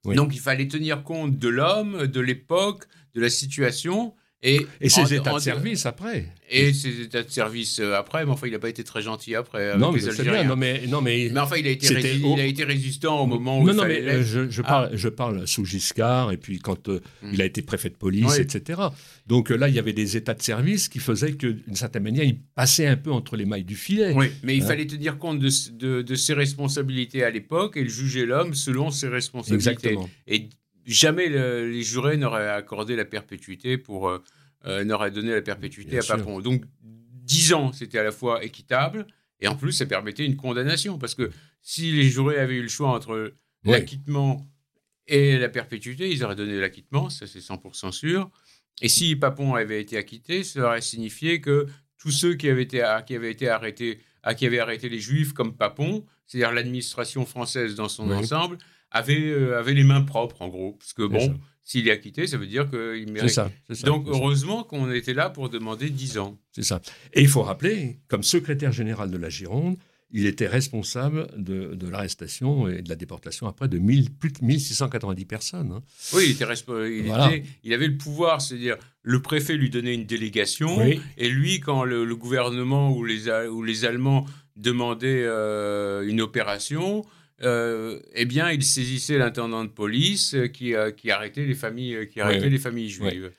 Donc il fallait tenir compte de l'homme, de l'époque, de la situation, et, et ses états de service après. Et ses états de service euh, après, mais enfin, il n'a pas été très gentil après. Avec non, mais c'est bien. Non, mais, non, mais, mais enfin, il a, été il a été résistant au moment où. Non, non, mais euh, je, je, parle, ah. je parle sous Giscard, et puis quand euh, hmm. il a été préfet de police, etc. Donc là, il y avait des états de service qui faisaient que, d'une certaine manière, il passait un peu entre les mailles du filet. Oui, mais il hein? fallait tenir compte de, de, de ses responsabilités à l'époque et juger l'homme selon ses responsabilités. Exactement. Et jamais les jurés n'auraient accordé la perpétuité pour, euh, euh, n'aurait donné la perpétuité à Papon. Donc 10 ans, c'était à la fois équitable et en plus, ça permettait une condamnation parce que si les jurés avaient eu le choix entre l'acquittement et la perpétuité, ils auraient donné l'acquittement, ça c'est 100% sûr. Et si Papon avait été acquitté, ça aurait signifié que tous ceux qui avaient été, qui avaient été arrêtés, à qui avaient arrêté les Juifs comme Papon, c'est-à-dire l'administration française dans son ensemble, avaient, euh, avaient les mains propres en gros. Parce que bon, s'il est acquitté, ça veut dire qu'il mérite. Ça, ça, Donc, heureusement qu'on était là pour demander 10 ans. C'est ça. Et il faut rappeler, comme secrétaire général de la Gironde, il était responsable de, l'arrestation et de la déportation après de plus de 1690 personnes. Hein. Oui, il, était, il, avait le pouvoir, c'est-à-dire le préfet lui donnait une délégation, et lui, quand le, gouvernement ou les, ou les Allemands demandaient euh, une opération, euh, eh bien, il saisissait l'intendant de police euh, qui, euh, qui arrêtait les familles, qui arrêtait les familles juives.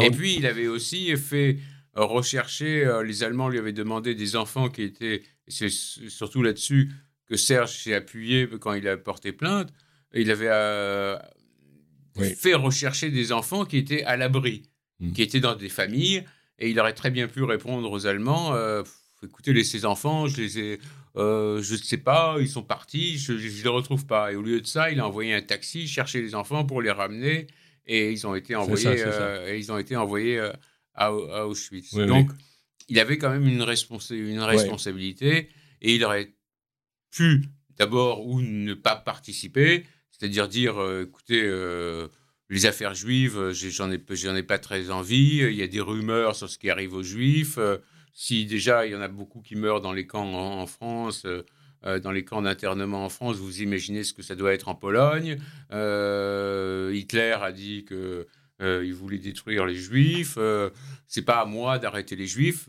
Et puis, il avait aussi fait rechercher, les Allemands lui avaient demandé des enfants qui étaient, c'est surtout là-dessus que Serge s'est appuyé quand il a porté plainte, il avait fait rechercher des enfants qui étaient à l'abri, mmh. qui étaient dans des familles, et il aurait très bien pu répondre aux Allemands, écoutez, les, ces enfants, je les ai euh, je ne sais pas, ils sont partis, je ne les retrouve pas. Et au lieu de ça, il a envoyé un taxi chercher les enfants pour les ramener et ils ont été envoyés, euh, et ils ont été envoyés euh, à, Auschwitz. Donc, il avait quand même une, une responsabilité et il aurait pu d'abord ou ne pas participer, c'est-à-dire dire, écoutez, les affaires juives, j'en ai, ai pas très envie, il y a des rumeurs sur ce qui arrive aux juifs. Si déjà il y en a beaucoup qui meurent dans les camps en, France, euh, euh, dans les camps d'internement en France, vous imaginez ce que ça doit être en Pologne. Euh, Hitler a dit que il voulait détruire les Juifs. c'est pas à moi d'arrêter les Juifs.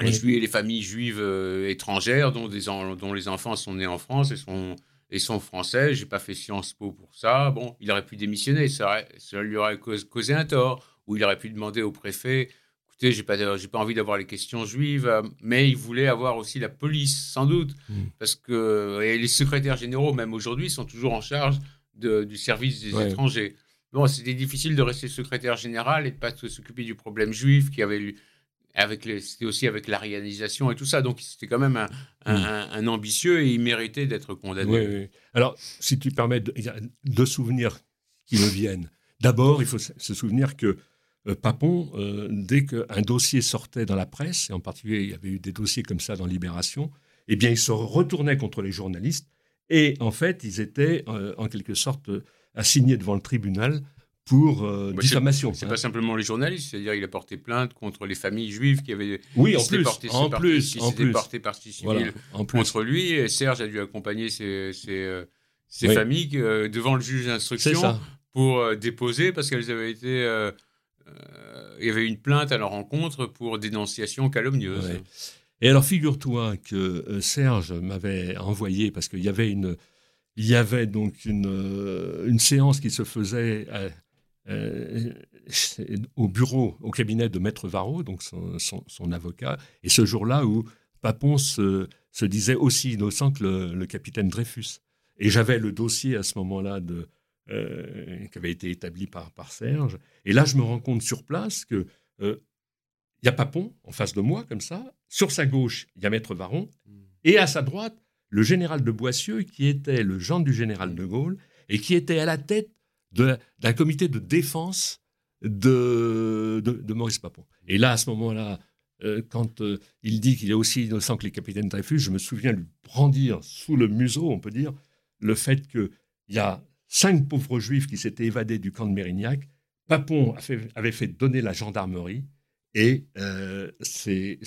Les Juifs et les familles juives étrangères dont, des dont les enfants sont nés en France et sont et sont français. J'ai pas fait Sciences Po pour ça. Bon, il aurait pu démissionner, ça, ça lui aurait causé un tort. Ou il aurait pu demander au préfet j'ai pas, j'ai pas envie d'avoir les questions juives, euh, mais il voulait avoir aussi la police, sans doute, mm. parce que et les secrétaires généraux, même aujourd'hui, sont toujours en charge du service des étrangers. Bon, c'était difficile de rester secrétaire général et de pas s'occuper du problème juif qui avait avec c'était aussi avec l'arianisation et tout ça. Donc c'était quand même un, un, mm. ambitieux et il méritait d'être condamné. Alors, si tu permets, il y a deux souvenirs qui me viennent. D'abord, il faut se souvenir que euh, Papon, euh, dès qu'un dossier sortait dans la presse, et en particulier il y avait eu des dossiers comme ça dans Libération, eh bien il se retournait contre les journalistes et en fait ils étaient euh, en quelque sorte assignés devant le tribunal pour diffamation. C'est pas simplement les journalistes, c'est-à-dire il a porté plainte contre les familles juives qui avaient oui, en plus, porté, en plus, en plus. porté partie civile contre lui. Et Serge a dû accompagner ces, familles devant le juge d'instruction pour déposer parce qu'elles avaient été il y avait une plainte à leur rencontre pour dénonciation calomnieuse. Et alors, figure-toi que Serge m'avait envoyé, parce qu'il y avait une, il y avait donc une, une séance qui se faisait au bureau, au cabinet de Maître Varro, donc son, avocat, et ce jour-là où Papon se, disait aussi innocent que le, capitaine Dreyfus. Et j'avais le dossier à ce moment-là de, euh, qui avait été établi par, par Serge. Et là, je me rends compte sur place que euh, y a Papon en face de moi, comme ça. Sur sa gauche, il y a Maître Varon. Et à sa droite, le général de Boissieu, qui était le gendre du général de Gaulle et qui était à la tête d'un comité de défense de, de, Maurice Papon. Et là, à ce moment-là, euh, quand euh, il dit qu'il est aussi innocent que les capitaines Dreyfus, je me souviens lui brandir sous le museau, on peut dire, le fait qu'il y a cinq pauvres juifs qui s'étaient évadés du camp de Mérignac. Papon avait fait donner la gendarmerie et euh, ces,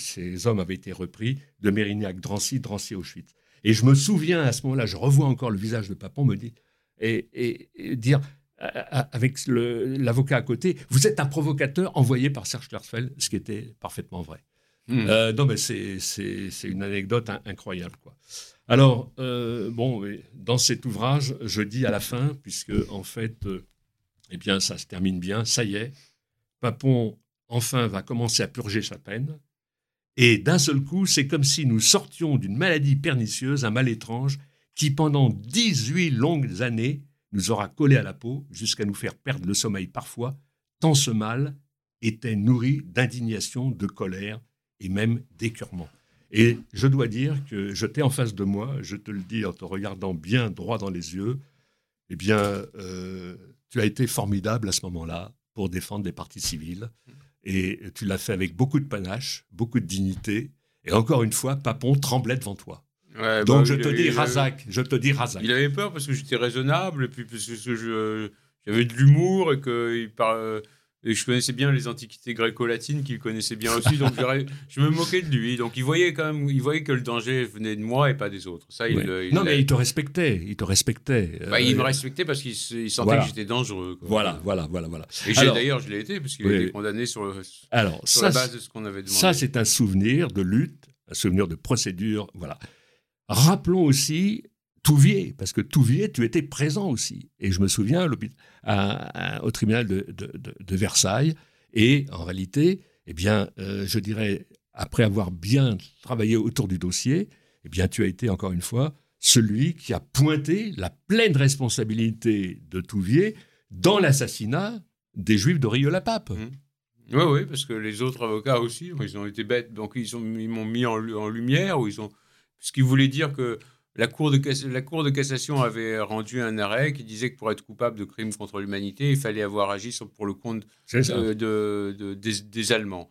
hommes avaient été repris de Mérignac, Drancy, Drancy, Auschwitz. Et je me souviens à ce moment-là, je revois encore le visage de Papon me dit et dire avec l'avocat à côté, vous êtes un provocateur envoyé par Serge Klarsfeld, ce qui était parfaitement vrai. Hmm. Euh, non, mais c'est une anecdote incroyable. Quoi. Alors, euh, bon, dans cet ouvrage, je dis à la fin, puisque en fait, euh, eh bien, ça se termine bien, ça y est, Papon, enfin, va commencer à purger sa peine. Et d'un seul coup, c'est comme si nous sortions d'une maladie pernicieuse, un mal étrange, qui pendant 18 longues années nous aura collé à la peau jusqu'à nous faire perdre le sommeil parfois, tant ce mal était nourri d'indignation, de colère et même d'écœurement. Et je dois dire que je t'ai en face de moi, je te le dis en te regardant bien droit dans les yeux, eh bien, euh, tu as été formidable à ce moment-là pour défendre les partis civils. Et tu l'as fait avec beaucoup de panache, beaucoup de dignité. Et encore une fois, Papon tremblait devant toi. Donc bah, je te dis Razak, je te dis Razak. Il avait peur parce que j'étais raisonnable et puis parce que j'avais de l'humour et que il parle, et je connaissais bien les antiquités gréco-latines qu'il connaissait bien aussi, donc je me moquais de lui. Donc il voyait quand même, il voyait que le danger venait de moi et pas des autres. Ça, il, non, mais il te respectait, il te respectait. Bah, il me euh, respectait parce qu'il sentait que j'étais dangereux. Voilà, voilà, voilà, voilà. Et d'ailleurs, je l'ai été parce qu'il a été condamné sur, Alors, la base de ce qu'on avait demandé. Ça, c'est un souvenir de lutte, un souvenir de procédure, voilà. Rappelons aussi Touvier, parce que Touvier, tu étais présent aussi. Et je me souviens au tribunal de, Versailles. Et en réalité, eh bien, euh, je dirais, après avoir bien travaillé autour du dossier, eh bien, tu as été encore une fois celui qui a pointé la pleine responsabilité de Touvier dans l'assassinat des Juifs de la pape Oui, mmh. oui, parce que les autres avocats aussi, ils ont été bêtes, donc ils m'ont mis en, en, lumière, ou ils ont ce qui voulait dire que la Cour, de, la Cour de cassation avait rendu un arrêt qui disait que pour être coupable de crimes contre l'humanité, il fallait avoir agi pour le compte de, des, Allemands.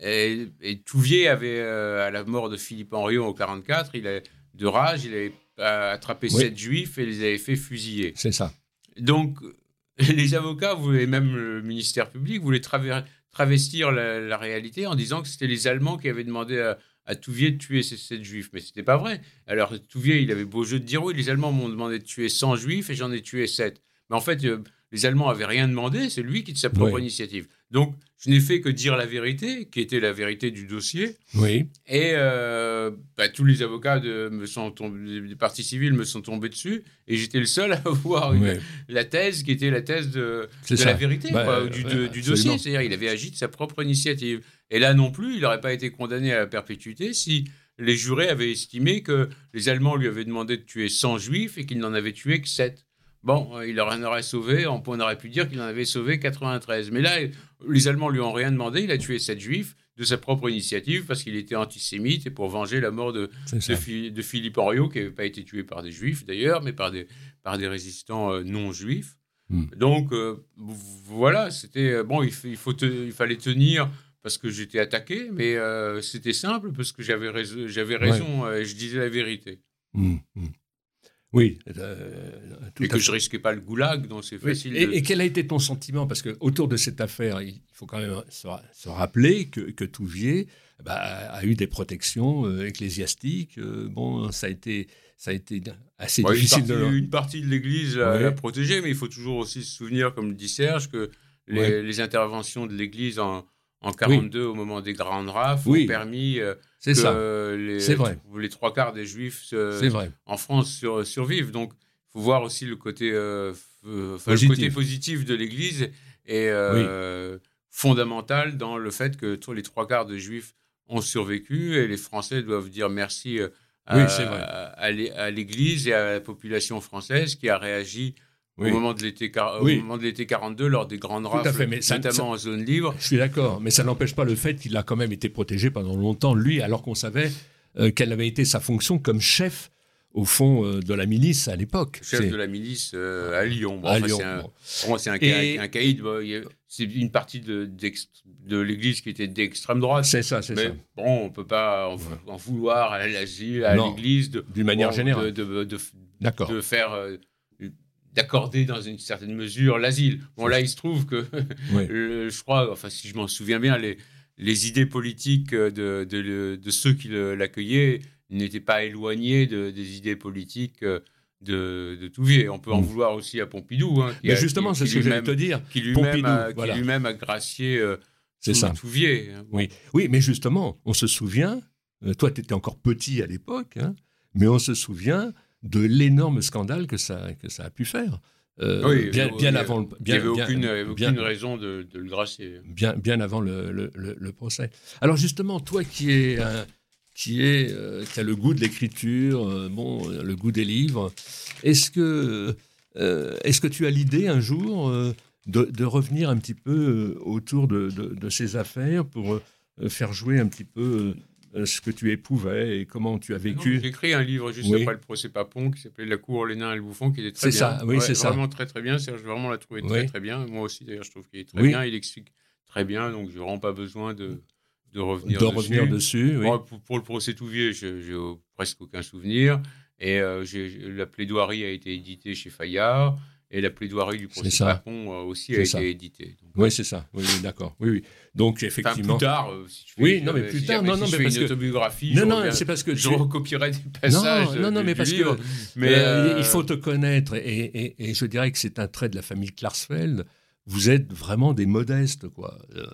Et, Touvier avait, euh, à la mort de Philippe Henriot en 1944, il a, de rage, il avait attrapé sept juifs et les avait fait fusiller. C'est ça. Donc, les avocats, et même le ministère public, voulaient travestir la, la réalité en disant que c'était les Allemands qui avaient demandé à à Touvier de tuer ces sept juifs. Mais c'était pas vrai. Alors Touvier, il avait beau jeu de dire oui, les Allemands m'ont demandé de tuer 100 juifs et j'en ai tué 7. Mais en fait, euh, les Allemands avaient rien demandé, c'est lui qui de sa propre initiative. Donc, je n'ai fait que dire la vérité, qui était la vérité du dossier. Oui. Et euh, bah, tous les avocats de, me sont tombés, des partis civils me sont tombés dessus, et j'étais le seul à voir la thèse qui était la thèse de, la vérité bah, du, du dossier. C'est-à-dire, il avait agi de sa propre initiative. Et là non plus, il n'aurait pas été condamné à la perpétuité si les jurés avaient estimé que les Allemands lui avaient demandé de tuer 100 juifs et qu'il n'en avait tué que 7. Bon, il en aurait sauvé, on aurait pu dire qu'il en avait sauvé 93. Mais là, les Allemands lui ont rien demandé, il a tué 7 juifs de sa propre initiative parce qu'il était antisémite et pour venger la mort de, de, Philippe Henriot, qui n'avait pas été tué par des juifs d'ailleurs, mais par des, par des résistants euh, non juifs. Hmm. Donc euh, voilà, c'était euh, bon, il, il, faut il fallait tenir parce que j'étais attaqué, mais euh, c'était simple parce que j'avais raison, j'avais raison et je disais la vérité. Mmh, mmh. Oui. Euh, et que je risquais pas le goulag, donc c'est facile. Et, quel a été ton sentiment? Parce que autour de cette affaire, il faut quand même se, rappeler que, que Touvier bah, a eu des protections euh, ecclésiastiques. bon, ça a été, ça a été assez difficile. Une partie de, l'Église l'a protégé, mais il faut toujours aussi se souvenir, comme le dit Serge, que les, interventions de l'Église en, en 42 au moment des grandes rafles ont permis euh, que Les, vrai. les trois quarts des Juifs vrai. en France survivent. Donc, il faut voir aussi le côté, positif. côté positif de l'Église et fondamental dans le fait que tous les trois quarts des Juifs ont survécu et les Français doivent dire merci à, l'Église et à la population française qui a réagi au moment de l'été moment de l'été 42 lors des grandes rafles, notamment en zone libre. Je suis d'accord, mais ça n'empêche pas le fait qu'il a quand même été protégé pendant longtemps, lui, alors qu'on savait euh, quelle avait été sa fonction comme chef au fond euh, de la milice à l'époque. Chef de la milice euh, à Lyon. à Lyon. C'est un, un, caïd. c'est une partie de, de l'Église qui était d'extrême droite. C'est ça, c'est ça. Bon, on peut pas en, vouloir à l'asile, à l'Église, d'une manière générale, de, de, de faire, d'accorder dans une certaine mesure l'asile. Bon, là, il se trouve que, je crois, enfin, si je m'en souviens bien, les, les idées politiques de, de ceux qui l'accueillaient n'était pas éloigné de, des idées politiques euh, de, de Touvier. On peut en mm. vouloir aussi à Pompidou. Hein, Mais justement, c'est ce que j'allais te dire. Qui lui-même a, lui a, gracié euh, ça. Touvier. Hein. Oui. oui, mais justement, on se souvient, euh, toi tu étais encore petit à l'époque, hein, mais on se souvient de l'énorme scandale que ça, que ça a pu faire. oui, bien, bien avant le. il n'y avait aucune, aucune raison de, de, le gracier. Bien, bien avant le, le, le, procès. Alors justement, toi qui es un, qui, est, euh, qui a le goût de l'écriture, euh, bon, le goût des livres. Est-ce que, euh, est-ce que tu as l'idée un jour de, de, revenir un petit peu autour de, de, ces affaires pour faire jouer un petit peu ce que tu éprouvais et comment tu as vécu. J'ai écrit un livre juste après le procès Papon qui s'appelait La cour, les nains et le bouffon, qui était très bien. Ça, oui, c'est ça. Vraiment très très bien. Serge vraiment l'a trouvé très très bien. Moi aussi d'ailleurs, je trouve qu'il est très bien. Il explique très bien, donc je n'ai vraiment pas besoin de de revenir de dessus. Revenir dessus pour, le procès Touvier, j'ai presque aucun souvenir. Et euh, la plaidoirie a été éditée chez Fayard. Et la plaidoirie du procès Papon euh, aussi a été éditée. oui, c'est ça. Oui, d'accord. Oui, oui. Donc effectivement. plus tard, euh, si tu veux, Oui, non, mais plus tard, non, non, mais parce une autobiographie. Non, non, c'est parce que je recopierai des passages. Non, non, non, mais parce que. Mais il faut te connaître, et, et, et je dirais que c'est un trait de la famille Klarsfeld vous êtes vraiment des modestes, quoi. Euh,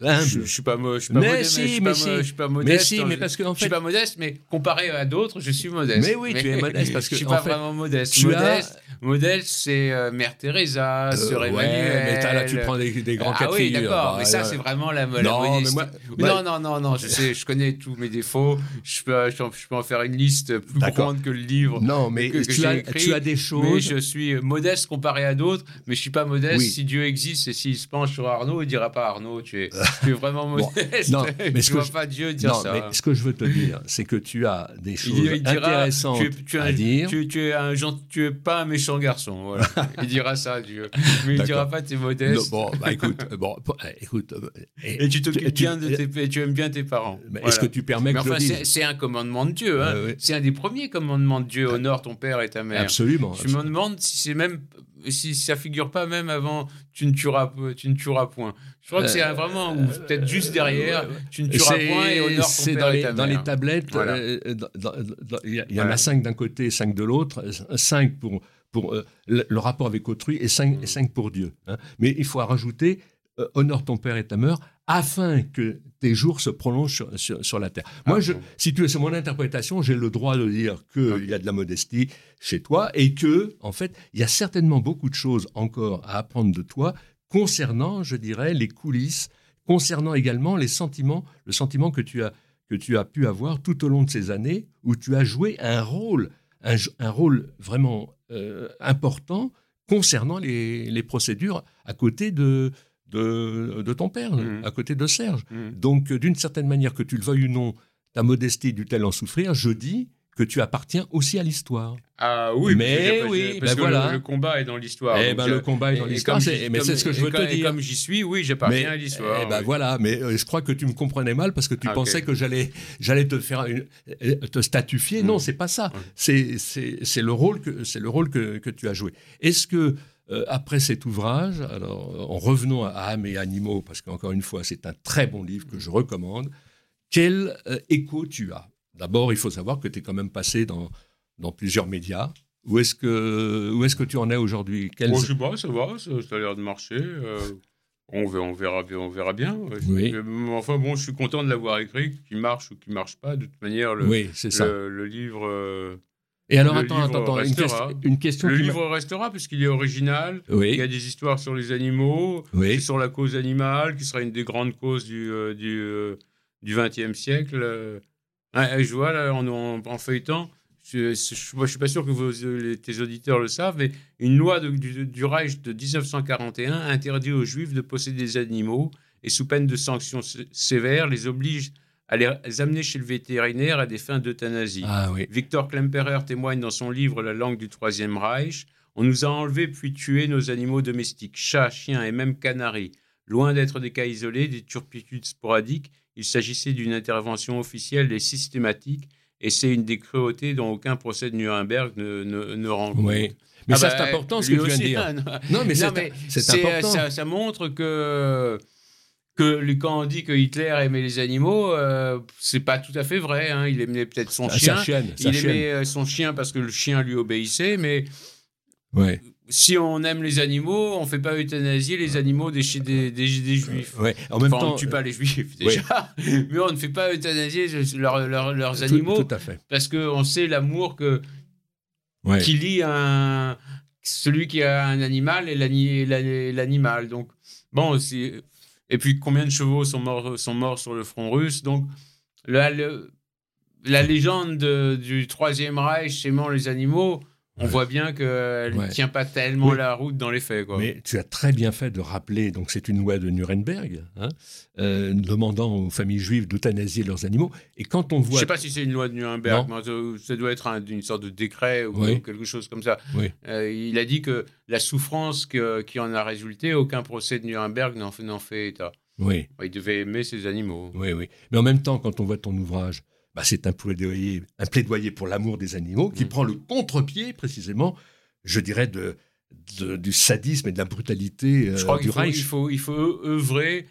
je, je, suis pas, je suis pas mais modeste, si, mais, je suis mais pas, si. je suis pas modeste. Mais si, mais parce que en fait, je suis pas modeste, mais comparé à d'autres, je suis modeste. Mais oui, tu es modeste parce que je suis pas fait, vraiment modeste. Modeste, modeste, c'est euh, Mère Teresa, euh, Sœur Emmanuel. Ouais, mais là, tu prends des, des grands ah, cas de oui, d'accord, mais ça, c'est vraiment la, la non, modeste. Moi, non, non, non, non, je sais, je connais tous mes défauts. Je peux, je peux en faire une liste plus grande que le livre. Non, mais que, tu, as, écrit, tu as des choses. Mais je suis modeste comparé à d'autres, mais je suis pas modeste si Dieu existe et s'il se penche sur Arnaud, il dira pas Arnaud, tu es, tu es vraiment modeste. non, mais ce que je, pas Dieu dire non, Mais ce que je veux te dire, c'est que tu as des choses il, dira, intéressantes tu es, tu à dire. Tu, tu, es un tu es pas un méchant garçon. Voilà. il dira ça, Dieu. Mais il dira pas tu es modeste. bon, bah, écoute, bon, eh, écoute. Et, et tu t'occupes bien de tes, tu aimes bien tes parents. Voilà. Est-ce que tu permets mais que enfin, c'est un commandement de Dieu. Hein. Ouais, C'est un des premiers commandements de Dieu. Honore ton père et ta mère. Absolument. Je me demande si c'est même si ça figure pas même avant tu ne tueras tu ne tueras point. Je crois que c'est euh, vraiment ou peut-être juste derrière tu ne tueras point et honore ton père dans les, dans les tablettes euh, il y, en a cinq d'un côté cinq de l'autre cinq pour pour euh, le, rapport avec autrui et cinq, et cinq pour Dieu hein. mais il faut rajouter honore ton père et ta mère afin que tes jours se prolongent sur, sur, la terre. Moi, je, si tu es sur mon interprétation, j'ai le droit de dire qu'il y a de la modestie chez toi et que, en fait, il y a certainement beaucoup de choses encore à apprendre de toi concernant, je dirais, les coulisses, concernant également les sentiments, le sentiment que tu as que tu as pu avoir tout au long de ces années où tu as joué un rôle, un, un rôle vraiment euh, important concernant les, les procédures à côté de, de, ton père, mmh. à côté de Serge. Mmh. Donc, d'une certaine manière, que tu le veuilles ou non, ta modestie dut-elle en souffrir Je dis que tu appartiens aussi à l'histoire. Ah oui, mais oui, parce ben que voilà. le, combat est dans l'histoire. Eh ben, le combat est dans l'histoire. Mais c'est ce que je veux te dire. Comme j'y suis, oui, j'appartiens à l'histoire. Eh ben voilà, mais euh, je crois que tu me comprenais mal parce que tu ah, pensais que j'allais j'allais te faire euh, te statufier. Non, Non, c'est pas ça. C'est c'est le rôle que c'est le rôle que, que tu as joué. Est-ce que euh, après cet ouvrage, alors en revenant à âme et animaux, parce qu'encore une fois, c'est un très bon livre que je recommande, quel euh, écho tu as? D'abord, il faut savoir que tu es quand même passé dans, dans plusieurs médias, Où est-ce que, où est-ce que tu en es aujourd'hui? Quels... Bon, je sais pas, ça va, ça, a l'air de marcher. Euh, on, verra, on, verra, on verra bien. Oui. Enfin bon, je suis content de l'avoir écrit, qu'il marche ou qu'il marche pas. De toute manière, le, oui, ça. le, livre. Euh, et alors, attends, attends, une, question. Le livre restera puisqu'il est original. Il y a des histoires sur les animaux, oui. sur la cause animale, qui sera une des grandes causes du, euh, du, XXe siècle. je vois là, en, en feuilletant, je ne suis pas sûr que vos, tes auditeurs le savent, mais une loi du, Reich de 1941 interdit aux Juifs de posséder des animaux et sous peine de sanctions sévères les oblige à les amener chez le vétérinaire à des fins d'euthanasie. Ah, Victor Klemperer témoigne dans son livre La langue du Troisième Reich. On nous a enlevé puis tué nos animaux domestiques, chats, chiens et même canaris. Loin d'être des cas isolés, des turpitudes sporadiques, il s'agissait d'une intervention officielle et systématique et c'est une des cruautés dont aucun procès de Nuremberg ne, ne, rend compte. Oui. Mais ah ça, c'est bah, important ce que tu viens de dire. non, mais c'est important. Ça, montre que, que quand on dit que Hitler aimait les animaux, euh, c'est pas tout à fait vrai. Hein. Il aimait peut-être son ah, chien. il aimait euh, son chien parce que le chien lui obéissait, mais ouais si on aime les animaux, on ne fait pas euthanasier les animaux des, des, des, juifs. Ouais. En même temps, on ne tue pas les juifs déjà, mais on ne fait pas euthanasier leurs animaux. Tout, à fait. Parce qu'on sait l'amour que qui lie un, celui qui a un animal et l'animal. Donc, bon, et puis combien de chevaux sont morts, sont morts sur le front russe? Donc, la, la légende du Troisième Reich aimant les animaux on voit bien qu'elle ne tient pas tellement la route dans les faits. Mais tu as très bien fait de rappeler, donc c'est une loi de Nuremberg, hein, euh, demandant aux familles juives d'euthanasier leurs animaux. Et quand on voit... Je ne sais pas si c'est une loi de Nuremberg, ça doit être une sorte de décret ou quelque chose comme ça. Euh, il a dit que la souffrance qui en a résulté, aucun procès de Nuremberg n'en fait état. Oui. Il devait aimer ses animaux. Oui, oui. Mais en même temps, quand on voit ton ouvrage, bah, c'est un plaidoyer, un plaidoyer pour l'amour des animaux qui mmh. prend le contre-pied, précisément, je dirais, de, du sadisme et de la brutalité euh, je crois du Reich. Il faut, il faut œuvrer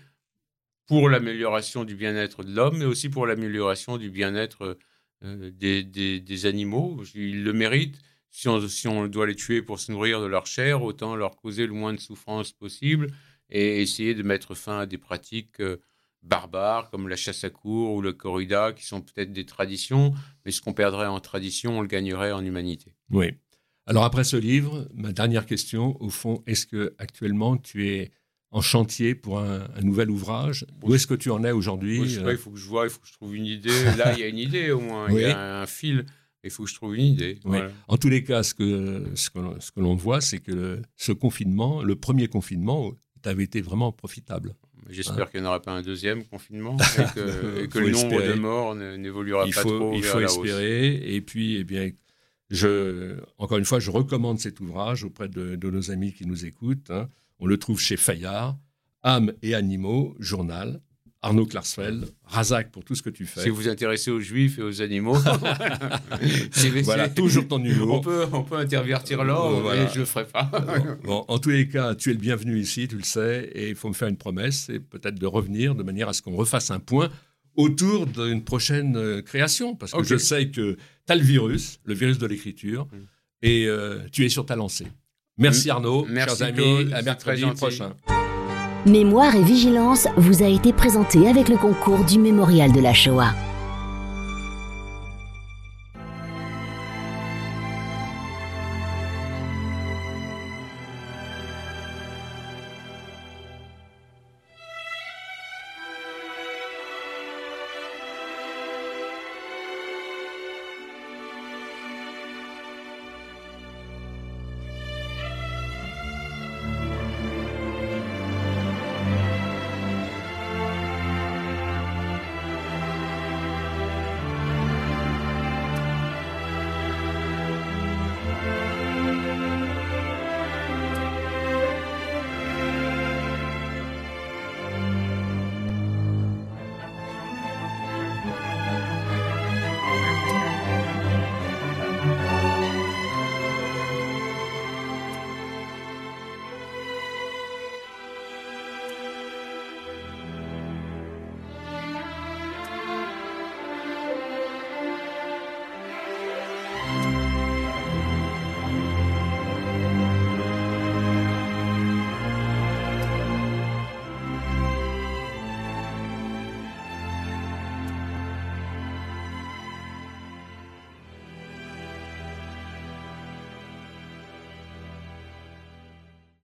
pour l'amélioration du bien-être de l'homme, mais aussi pour l'amélioration du bien-être euh, des, des, animaux. Ils le méritent. Si on, si on doit les tuer pour se nourrir de leur chair, autant leur causer le moins de souffrance possible et essayer de mettre fin à des pratiques euh, barbares comme la chasse à cour ou le corrida, qui sont peut-être des traditions, mais ce qu'on perdrait en tradition, on le gagnerait en humanité. Oui. Alors après ce livre, ma dernière question, au fond, est-ce que actuellement tu es en chantier pour un, nouvel ouvrage? Où est-ce que tu en es aujourd'hui Il faut que je vois, il faut que je trouve une idée. Là, il y a une idée au moins, il y a un, fil. Il faut que je trouve une idée. En tous les cas, ce que, ce que, l'on voit, c'est que ce confinement, le premier confinement, avait été vraiment profitable. J'espère qu'il n'y en aura pas un deuxième confinement et que, le nombre de morts n'évoluera pas trop. Il faut espérer. Et puis, eh bien, je, encore une fois, je recommande cet ouvrage auprès de, nos amis qui nous écoutent. Hein. On le trouve chez Fayard, Âmes et animaux, journal. Arnaud Klarsfeld, Razak pour tout ce que tu fais. Si vous vous intéressez aux juifs et aux animaux, voilà, toujours ton humour. On peut, on peut intervertir l'or, mais je ne le ferai pas. bon, en tous les cas, tu es le bienvenu ici, tu le sais, et il faut me faire une promesse, c'est peut-être de revenir de manière à ce qu'on refasse un point autour d'une prochaine euh, création, parce que je sais que tu as le virus, le virus de l'écriture, mm. et euh, tu es sur ta lancée. Merci mm. Arnaud, Merci chers amis, à mercredi prochain. Mémoire et vigilance vous a été présenté avec le concours du Mémorial de la Shoah.